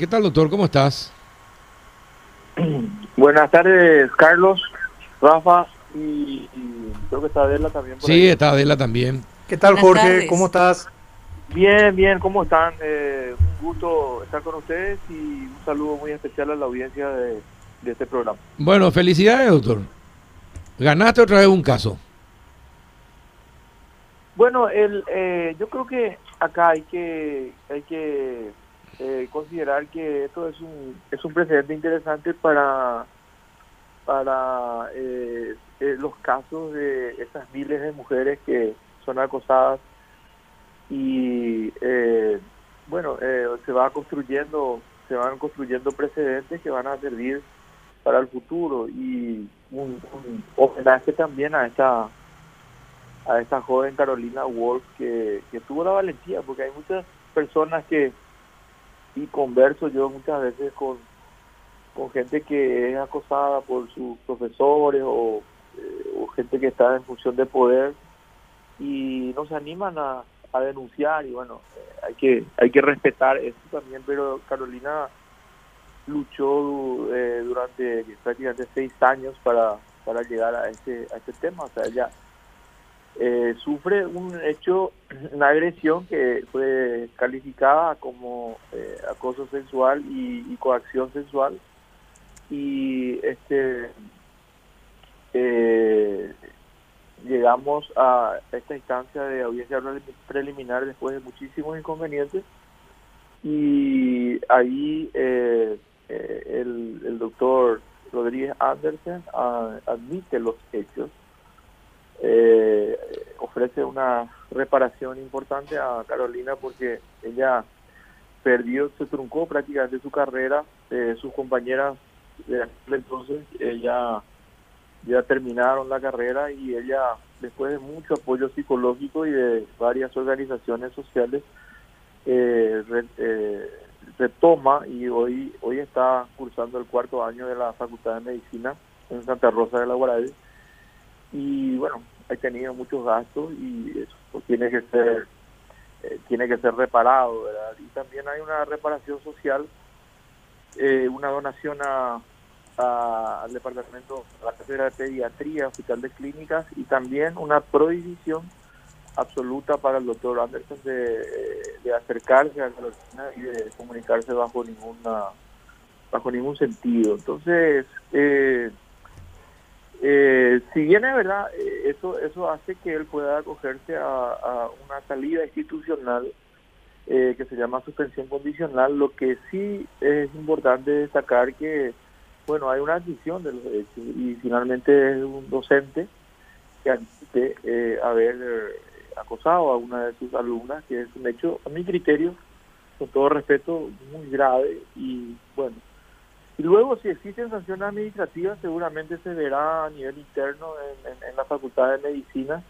¿Qué tal, doctor? ¿Cómo estás? Buenas tardes, Carlos, Rafa y, y creo que está Adela también. Por Sí, ahí. está Adela también. ¿Qué tal, Buenas Jorge? tardes. ¿Cómo estás? Bien, bien, ¿cómo están? Eh, un gusto estar con ustedes y un saludo muy especial a la audiencia de, de este programa. Bueno, felicidades, doctor. Ganaste otra vez un caso. Bueno, el, eh, yo creo que acá hay que hay que eh, considerar que esto es un es un precedente interesante para para eh, eh, los casos de esas miles de mujeres que son acosadas y eh, bueno eh, se va construyendo se van construyendo precedentes que van a servir para el futuro y un, un homenaje también a esta a esta joven Carolina Wolf que, que tuvo la valentía, porque hay muchas personas que, y converso yo muchas veces con, con gente que es acosada por sus profesores o, eh, gente que está en función de poder y no se animan a, a denunciar y bueno, eh, hay que hay que respetar eso también, pero Carolina luchó eh, durante prácticamente seis años para, para llegar a este, a este tema, o sea, ella eh, sufre un hecho, una agresión que fue calificada como eh, acoso sexual y, coacción sexual. Y este eh, llegamos a esta instancia de audiencia pre- preliminar después de muchísimos inconvenientes. Y ahí el, el doctor Rodríguez Andersen ah, admite los hechos eh, ofrece una reparación importante a Carolina porque ella perdió, se truncó prácticamente su carrera, eh, sus compañeras de aquel entonces eh, ya, terminaron la carrera y ella, después de mucho apoyo psicológico y de varias organizaciones sociales, eh, retoma y hoy, hoy está cursando el cuarto año de la Facultad de Medicina en Santa Rosa de la Guardia y bueno, ha tenido muchos gastos y eso tiene que ser eh, tiene que ser reparado, ¿verdad? Y también hay una reparación social, eh, una donación a, al departamento, a la cátedra de pediatría, hospital de clínicas y también una prohibición absoluta para el doctor Anderson de, acercarse a Carolina y de comunicarse bajo ninguna bajo ningún sentido. Entonces, eh, eh, si bien es verdad, eh, eso eso hace que él pueda acogerse a, a una salida institucional eh, que se llama suspensión condicional. Lo que sí es importante destacar que, bueno, hay una admisión de los hechos y finalmente es un docente que admite eh, haber acosado a una de sus alumnas, que es un hecho, a mi criterio, con todo respeto, muy grave y bueno, luego, si existen sanciones administrativas, seguramente se verá a nivel interno en, en- la Facultad de Medicina.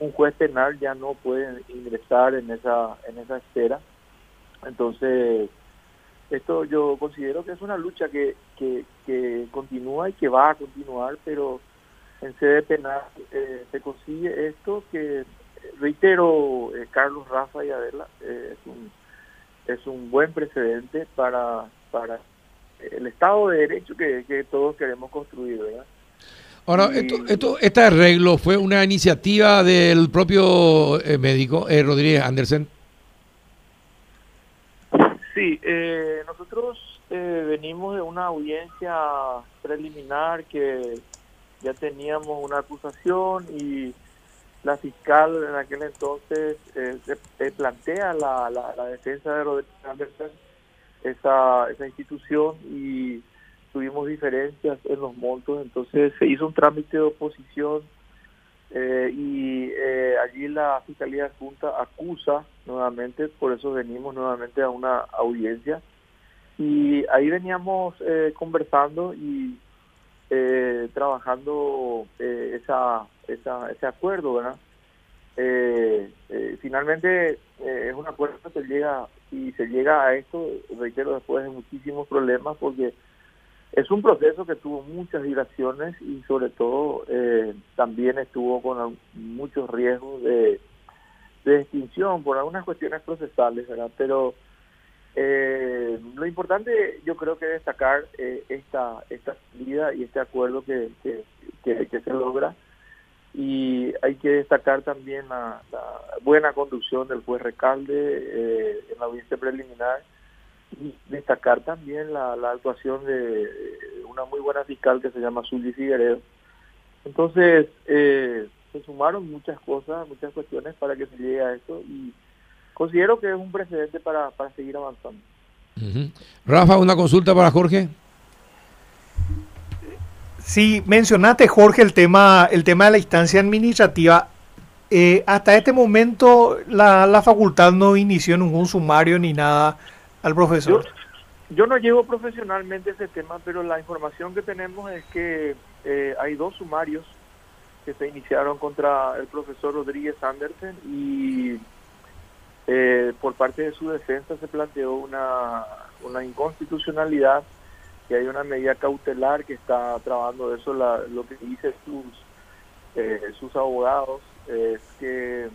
Un juez penal ya no puede ingresar en esa en esa esfera. Entonces, esto yo considero que es una lucha que, que, que continúa y que va a continuar, pero en sede penal eh, se consigue esto que, reitero, eh, Carlos, Rafa y Adela, eh, es, un, es un buen precedente para, para el Estado de Derecho que, que todos queremos construir, ¿verdad? Ahora, Y- esto, esto, este arreglo fue una iniciativa del propio eh, médico, eh, Rodríguez Andersen. Sí, eh, nosotros eh, venimos de una audiencia preliminar que ya teníamos una acusación y la fiscal en aquel entonces eh, se- eh, plantea la, la, la defensa de Rodríguez Anderson, esa, esa institución y tuvimos diferencias en los montos, entonces se hizo un trámite de oposición eh, y eh, allí la Fiscalía Junta acusa nuevamente, por eso venimos nuevamente a una audiencia y ahí veníamos eh, conversando y eh, trabajando eh, esa, esa, ese acuerdo, ¿verdad? Finalmente eh, es un acuerdo que se llega y se llega a esto, reitero, después de muchísimos problemas porque es un proceso que tuvo muchas dilaciones y sobre todo eh, también estuvo con muchos riesgos de, extinción por algunas cuestiones procesales. Pero Eh, lo importante yo creo que destacar eh, esta esta salida y este acuerdo que, que, que, se logra y hay que destacar también la, buena conducción del juez Recalde eh, en la audiencia preliminar y destacar también la, actuación de una muy buena fiscal que se llama Zully Figueredo. Entonces, eh, se sumaron muchas cosas, muchas cuestiones para que se llegue a esto y considero que es un precedente para, para seguir avanzando. Rafa, una consulta para Jorge. Sí, mencionaste, Jorge, el tema, el tema de la instancia administrativa. Eh, hasta este momento la, la, facultad no inició ningún sumario ni nada al profesor. Yo, no llevo profesionalmente ese tema, pero la información que tenemos es que eh, hay dos sumarios que se iniciaron contra el profesor Rodríguez Andersen y eh, por parte de su defensa se planteó una, una inconstitucionalidad, que hay una medida cautelar que está trabajando eso, lo que dice sus, eh, sus abogados es que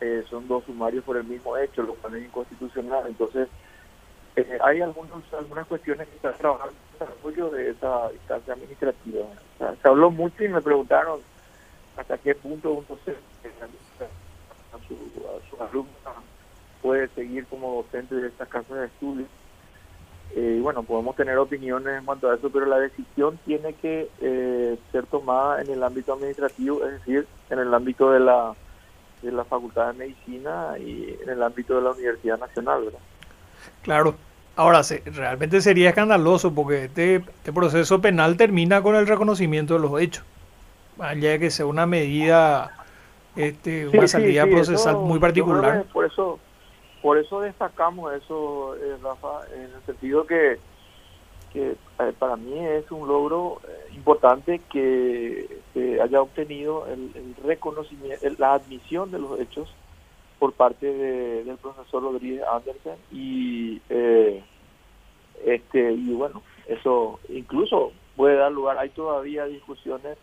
eh, son dos sumarios por el mismo hecho, lo cual es inconstitucional. Entonces, hay algunos, algunas cuestiones que están trabajando en el desarrollo de esa instancia administrativa. se habló mucho y me preguntaron hasta qué punto un docente a su, a su puede seguir como docente de estas casas de estudio. Eh, bueno, podemos tener opiniones en cuanto a eso, pero la decisión tiene que eh, ser tomada en el ámbito administrativo, es decir, en el ámbito de la, de la Facultad de Medicina y en el ámbito de la Universidad Nacional, ¿verdad? Claro. Ahora, realmente sería escandaloso porque este, este proceso penal termina con el reconocimiento de los hechos allá de que sea una medida, este, una salida procesal muy particular. Por eso, por eso destacamos eso, eh, Rafa, en el sentido que, que eh, para mí es un logro eh, importante que se haya obtenido el, reconocimiento, la admisión de los hechos por parte del profesor Rodríguez Andersen y este y bueno eso incluso puede dar lugar hay todavía discusiones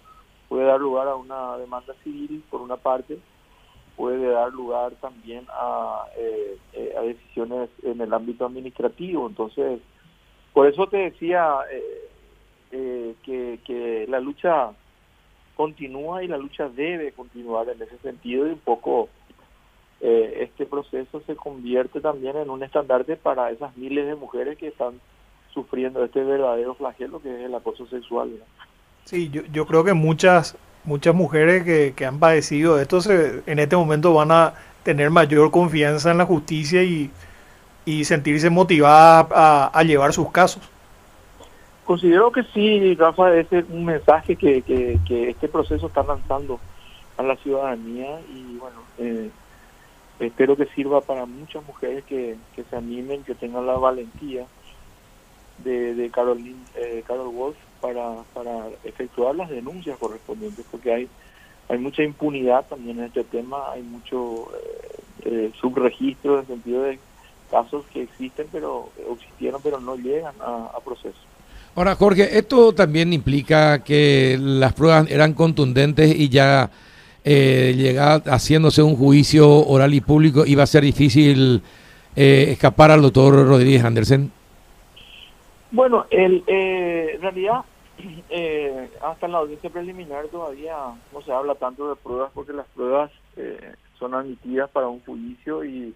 puede dar lugar a una demanda civil por una parte, puede dar lugar también a, eh, eh, a decisiones en el ámbito administrativo. Entonces, por eso te decía eh, que, que la lucha continúa y la lucha debe continuar en ese sentido y un poco este proceso se convierte también en un estandarte para esas miles de mujeres que están sufriendo este verdadero flagelo que es el acoso sexual. Sí, yo, yo creo que muchas muchas mujeres que, que han padecido esto en este momento van a tener mayor confianza en la justicia y, y sentirse motivadas a, llevar sus casos. Considero que sí, Rafa, es un mensaje que, que, que este proceso está lanzando a la ciudadanía y bueno, eh, espero que sirva para muchas mujeres que, que se animen, que tengan la valentía de, de Caroline, eh, Carol Wolf para, para efectuar las denuncias correspondientes, porque hay, hay mucha impunidad también en este tema, hay mucho eh, eh, subregistro en el sentido de casos que existen, pero existieron, pero no llegan a, proceso. Ahora, Jorge, esto también implica que las pruebas eran contundentes y ya eh, llegar haciéndose un juicio oral y público iba a ser difícil eh, escapar al doctor Rodríguez Andersen. Bueno, el, en realidad eh, hasta la audiencia preliminar todavía no se habla tanto de pruebas porque las pruebas eh, son admitidas para un juicio y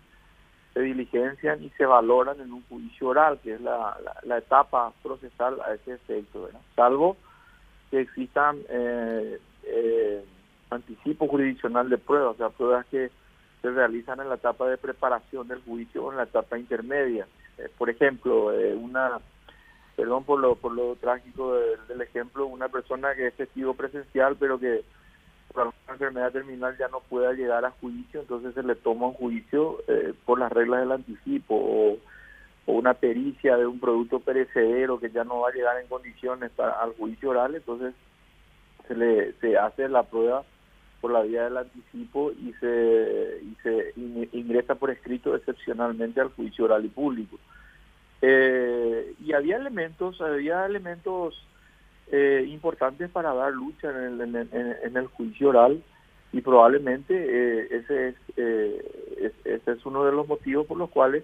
se diligencian y se valoran en un juicio oral, que es la, la, etapa procesal a ese efecto, salvo que existan eh, eh, anticipo jurisdiccional de pruebas, o sea, pruebas que se realizan en la etapa de preparación del juicio o en la etapa intermedia. Eh, por ejemplo, una perdón por lo, por lo trágico del, ejemplo, una persona que es testigo presencial, pero que por alguna enfermedad terminal ya no pueda llegar a juicio, entonces se le toma un juicio eh, por las reglas del anticipo o, una pericia de un producto perecedero que ya no va a llegar en condiciones para al juicio oral, entonces se le se hace la prueba por la vía del anticipo y se, y se ingresa por escrito excepcionalmente al juicio oral y público. Eh, y había elementos, había elementos eh, importantes para dar lucha en el, en, el juicio oral y probablemente eh, ese, es, ese es uno de los motivos por los cuales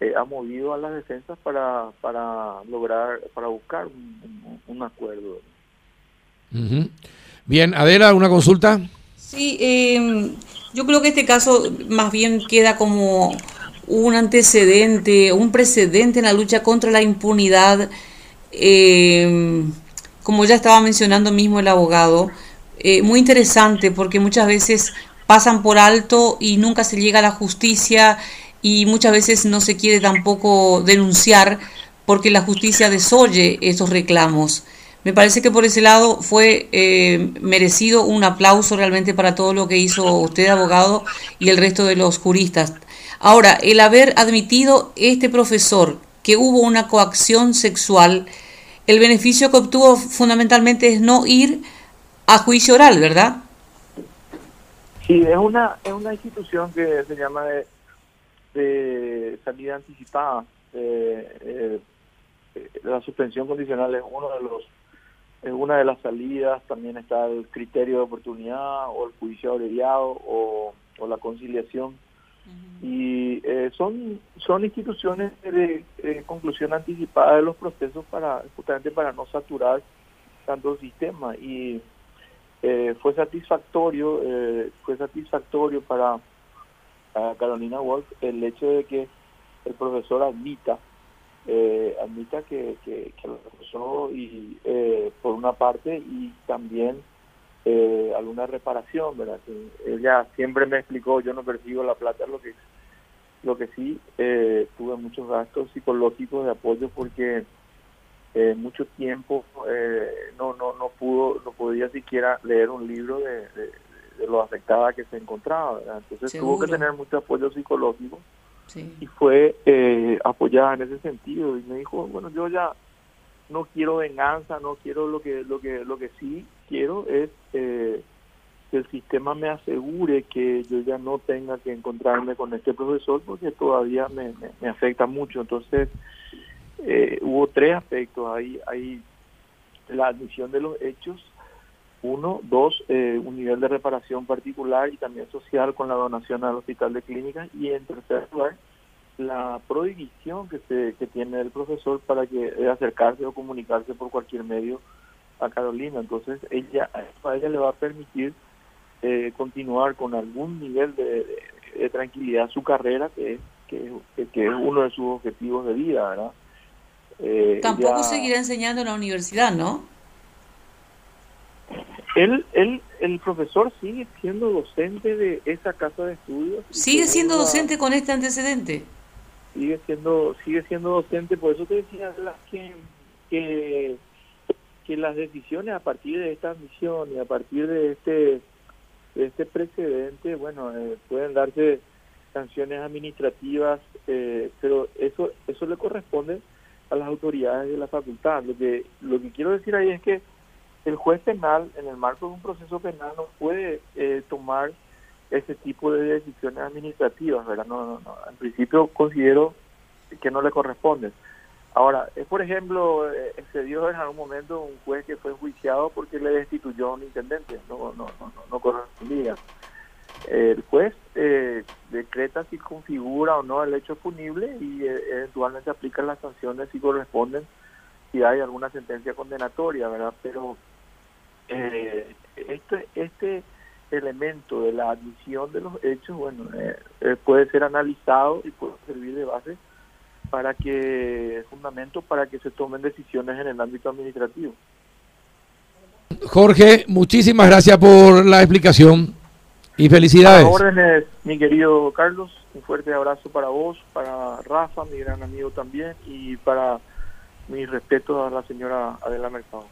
eh, ha movido a las defensas para, para lograr, para buscar un, acuerdo. Bien, Adela, ¿una consulta? Sí, eh, yo creo que este caso más bien queda como un antecedente, un precedente en la lucha contra la impunidad, eh, como ya estaba mencionando mismo el abogado, eh, muy interesante porque muchas veces pasan por alto y nunca se llega a la justicia y muchas veces no se quiere tampoco denunciar porque la justicia desoye esos reclamos. Me parece que por ese lado fue eh, merecido un aplauso realmente para todo lo que hizo usted, abogado, y el resto de los juristas. Ahora, el haber admitido este profesor que hubo una coacción sexual, el beneficio que obtuvo fundamentalmente es no ir a juicio oral, ¿verdad? Sí, es una, es una institución que se llama de salida anticipada. Eh, eh, la suspensión condicional es uno de los es una de las salidas, también está el criterio de oportunidad o el juicio abreviado o, la conciliación. Y eh, son son instituciones de, conclusión anticipada de los procesos para justamente para no saturar tanto sistema. Y fue satisfactorio fue satisfactorio para Carolina Wolf el hecho de que el profesor admita eh, admita que, que, lo acusó y eh, por una parte y también eh, alguna reparación verdad ella siempre me explicó yo no percibo la plata lo que lo que sí eh, tuve muchos gastos psicológicos de apoyo porque mucho tiempo no no no pudo no podía siquiera leer un libro de de lo afectada que se encontraba. Entonces tuvo que tener mucho apoyo psicológico y fue eh, apoyada en ese sentido. Y me dijo, bueno, yo ya no quiero venganza, no quiero lo que lo que lo que sí quiero es eh, que el sistema me asegure que yo ya no tenga que encontrarme con este profesor porque todavía me, me, afecta mucho. Entonces eh, hubo tres aspectos ahí, hay la admisión de los hechos, uno, dos, eh, un nivel de reparación particular y también social con la donación al hospital de clínicas. Y en tercer lugar, la prohibición que, se, que tiene el profesor para que acercarse o comunicarse por cualquier medio a Carolina. Entonces, ella a ella le va a permitir eh, continuar con algún nivel de, tranquilidad su carrera, que es, que, que, es uno de sus objetivos de vida, ¿verdad? Eh, Tampoco seguirá enseñando en la universidad, ¿no? Él, él, el profesor sigue siendo docente de esa casa de estudios. ¿Sigue siendo docente con este antecedente? Sigue siendo, sigue siendo docente, por eso te decía que, que, las decisiones a partir de esta admisión y a partir de este, de este precedente, bueno, eh, pueden darse sanciones administrativas, eh, pero eso, eso le corresponde a las autoridades de la facultad. Lo que, lo que quiero decir ahí es que el juez penal, en el marco de un proceso penal, no puede eh, tomar ese tipo de decisiones administrativas, ¿verdad? No, no, En principio considero que no le corresponde. Ahora, es por ejemplo, eh, se dio en algún momento un juez que fue enjuiciado porque le destituyó a un intendente, no, no, no, no, correspondía. El juez eh, decreta si configura o no el hecho punible y eventualmente aplica las sanciones si corresponden, si hay alguna sentencia condenatoria, ¿verdad? Pero eh, este, este elemento de la admisión de los hechos, bueno, eh, eh, puede ser analizado y puede servir de base para que, fundamento para que se tomen decisiones en el ámbito administrativo. Jorge, muchísimas gracias por la explicación y felicidades. A órdenes, mi querido Carlos, un fuerte abrazo para vos, para Rafa, mi gran amigo también, y para mi respeto a la señora Adela Mercado.